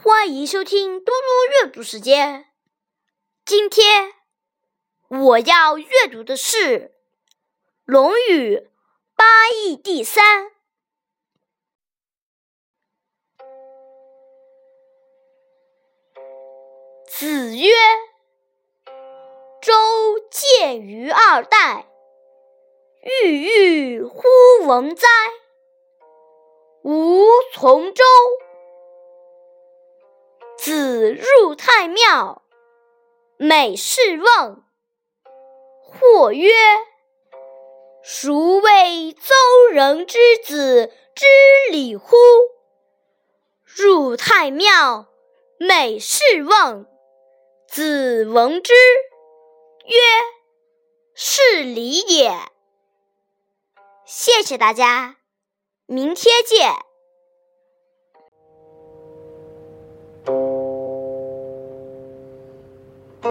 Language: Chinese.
欢迎收听嘟嘟阅读时间。今天我要阅读的是《论语·八义》第三。子曰：“周见于二代，郁郁乎文哉！吾从周。”子入太庙，每事问。或曰：“孰谓邹人之子知礼乎？”入太庙，每事问。子闻之曰：“是礼也。”谢谢大家，明天见。